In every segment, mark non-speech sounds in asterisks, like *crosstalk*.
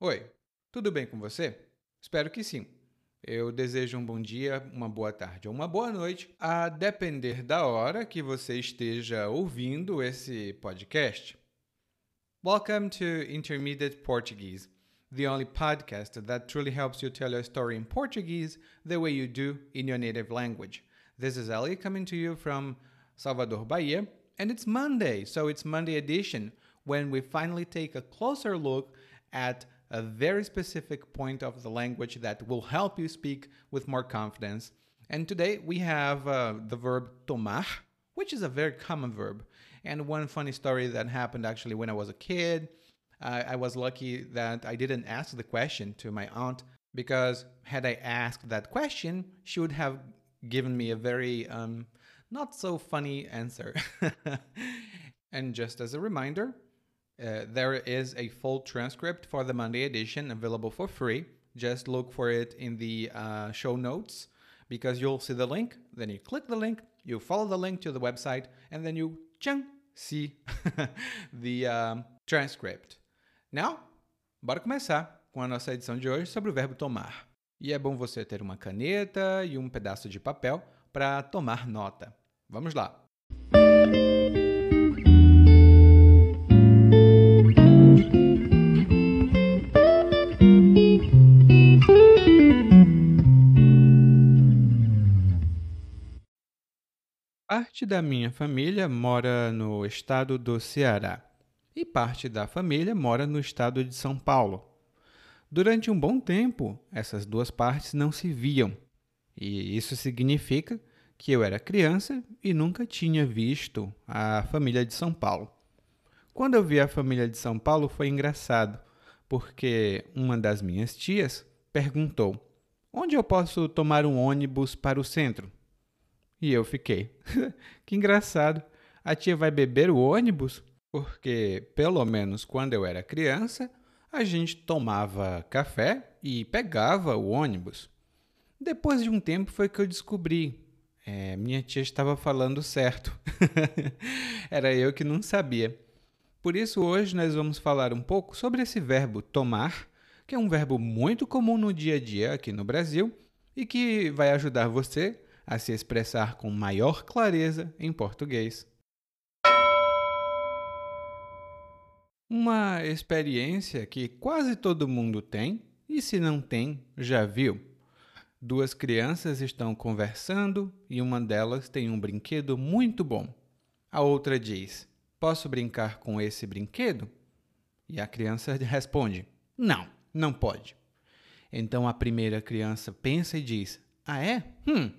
Oi, tudo bem com você? Espero que sim. Eu desejo um bom dia, uma boa tarde ou uma boa noite, a depender da hora que você esteja ouvindo esse podcast. Welcome to Intermediate Portuguese, the only podcast that truly helps you tell your story in Portuguese the way you do in your native language. This is Ellie coming to you from Salvador, Bahia, and it's Monday, so it's Monday edition when we finally take a closer look at a very specific point of the language that will help you speak with more confidence. And today we have uh, the verb tomar, which is a very common verb. And one funny story that happened actually when I was a kid, uh, I was lucky that I didn't ask the question to my aunt because had I asked that question, she would have given me a very um, not so funny answer. *laughs* and just as a reminder, uh, there is a full transcript for the Monday edition available for free. Just look for it in the uh, show notes because you'll see the link. Then you click the link, you follow the link to the website, and then you chang, see *laughs* the um, transcript. Now, bora começar com a nossa edição de hoje sobre o verbo tomar. E é bom você ter uma caneta e um pedaço de papel para tomar nota. Vamos lá! Parte da minha família mora no estado do Ceará e parte da família mora no estado de São Paulo. Durante um bom tempo, essas duas partes não se viam, e isso significa que eu era criança e nunca tinha visto a família de São Paulo. Quando eu vi a família de São Paulo foi engraçado, porque uma das minhas tias perguntou: Onde eu posso tomar um ônibus para o centro? E eu fiquei: *laughs* Que engraçado, a tia vai beber o ônibus? Porque, pelo menos quando eu era criança, a gente tomava café e pegava o ônibus. Depois de um tempo foi que eu descobri é, minha tia estava falando certo. *laughs* Era eu que não sabia. Por isso, hoje nós vamos falar um pouco sobre esse verbo tomar, que é um verbo muito comum no dia a dia aqui no Brasil e que vai ajudar você a se expressar com maior clareza em português. Uma experiência que quase todo mundo tem e, se não tem, já viu. Duas crianças estão conversando e uma delas tem um brinquedo muito bom. A outra diz: Posso brincar com esse brinquedo? E a criança *laughs* responde: Não, não pode. Então a primeira criança pensa e diz: Ah, é? Hum.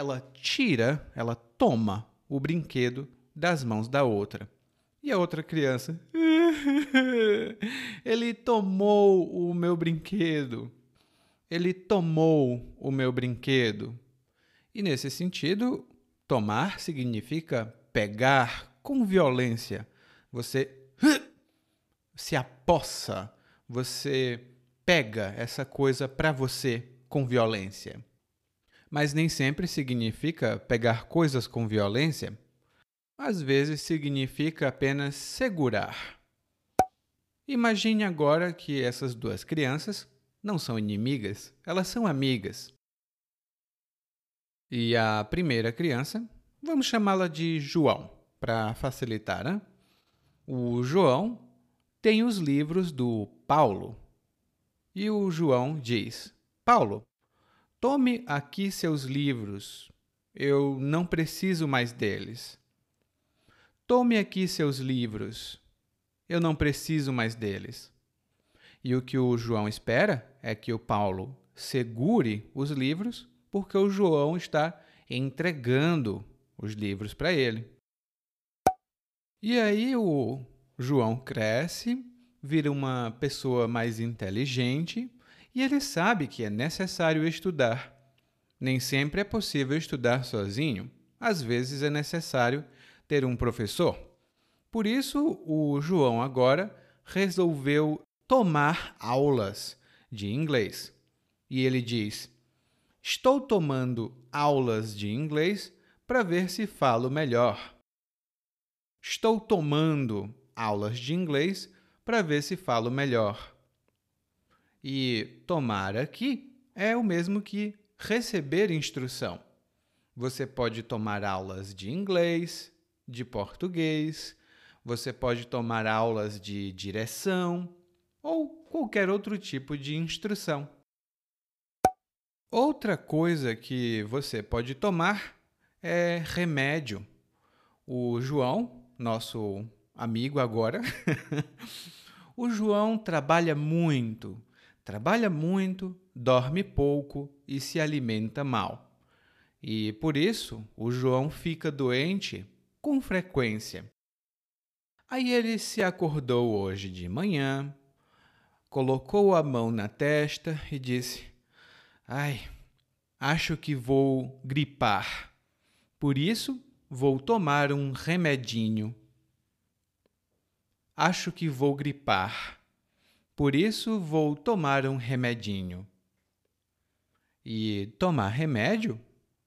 Ela tira, ela toma o brinquedo das mãos da outra. E a outra criança: *laughs* Ele tomou o meu brinquedo ele tomou o meu brinquedo. E nesse sentido, tomar significa pegar com violência. Você *clears throat* se apossa, você pega essa coisa para você com violência. Mas nem sempre significa pegar coisas com violência. Às vezes significa apenas segurar. Imagine agora que essas duas crianças não são inimigas, elas são amigas. E a primeira criança, vamos chamá-la de João, para facilitar, né? O João tem os livros do Paulo. E o João diz: Paulo, tome aqui seus livros, eu não preciso mais deles. Tome aqui seus livros, eu não preciso mais deles. E o que o João espera é que o Paulo segure os livros, porque o João está entregando os livros para ele. E aí o João cresce, vira uma pessoa mais inteligente e ele sabe que é necessário estudar. Nem sempre é possível estudar sozinho, às vezes é necessário ter um professor. Por isso, o João agora resolveu tomar aulas de inglês. E ele diz: Estou tomando aulas de inglês para ver se falo melhor. Estou tomando aulas de inglês para ver se falo melhor. E tomar aqui é o mesmo que receber instrução. Você pode tomar aulas de inglês, de português, você pode tomar aulas de direção ou qualquer outro tipo de instrução. Outra coisa que você pode tomar é remédio. O João, nosso amigo agora, *laughs* o João trabalha muito, trabalha muito, dorme pouco e se alimenta mal. E por isso o João fica doente com frequência. Aí ele se acordou hoje de manhã, colocou a mão na testa e disse: Ai, acho que vou gripar. Por isso, vou tomar um remedinho. Acho que vou gripar. Por isso, vou tomar um remedinho. E tomar remédio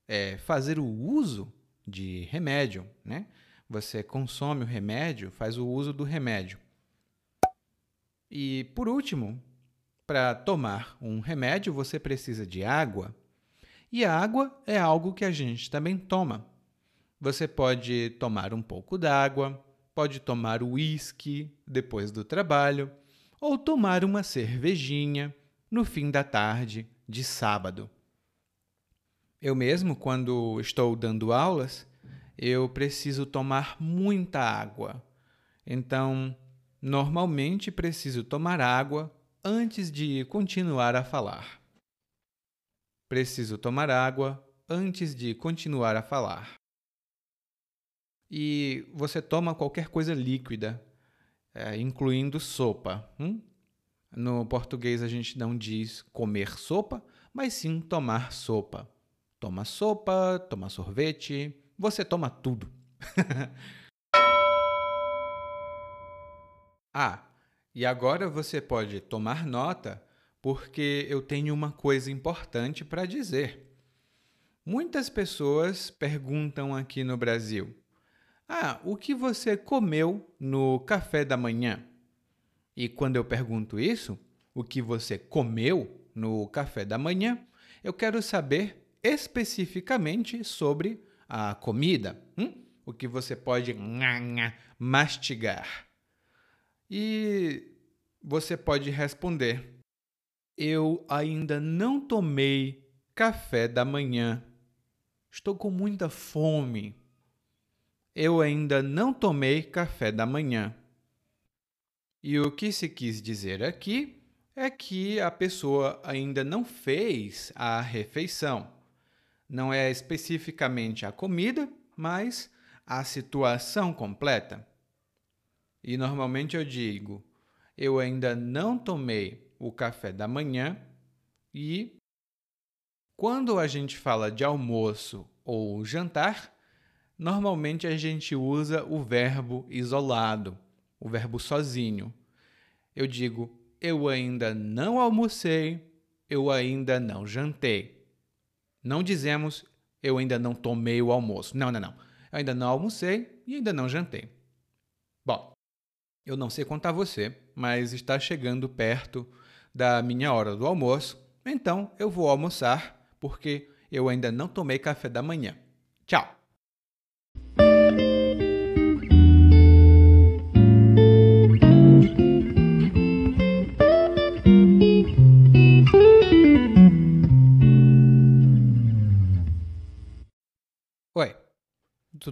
é fazer o uso de remédio, né? Você consome o remédio, faz o uso do remédio. E por último, para tomar um remédio, você precisa de água. E a água é algo que a gente também toma. Você pode tomar um pouco d'água, pode tomar uísque depois do trabalho, ou tomar uma cervejinha no fim da tarde de sábado. Eu mesmo, quando estou dando aulas, eu preciso tomar muita água. Então, normalmente preciso tomar água antes de continuar a falar. Preciso tomar água antes de continuar a falar. E você toma qualquer coisa líquida, é, incluindo sopa. Hum? No português a gente não diz comer sopa, mas sim tomar sopa. Toma sopa, toma sorvete, você toma tudo. *laughs* ah, e agora você pode tomar nota, porque eu tenho uma coisa importante para dizer. Muitas pessoas perguntam aqui no Brasil: Ah, o que você comeu no café da manhã? E quando eu pergunto isso, o que você comeu no café da manhã, eu quero saber especificamente sobre a comida, hum? o que você pode mastigar. E você pode responder: Eu ainda não tomei café da manhã. Estou com muita fome. Eu ainda não tomei café da manhã. E o que se quis dizer aqui é que a pessoa ainda não fez a refeição. Não é especificamente a comida, mas a situação completa. E normalmente eu digo: eu ainda não tomei o café da manhã e quando a gente fala de almoço ou jantar, normalmente a gente usa o verbo isolado, o verbo sozinho. Eu digo: eu ainda não almocei, eu ainda não jantei. Não dizemos eu ainda não tomei o almoço. Não, não, não. Eu ainda não almocei e ainda não jantei. Bom, eu não sei contar você, mas está chegando perto da minha hora do almoço, então eu vou almoçar porque eu ainda não tomei café da manhã. Tchau!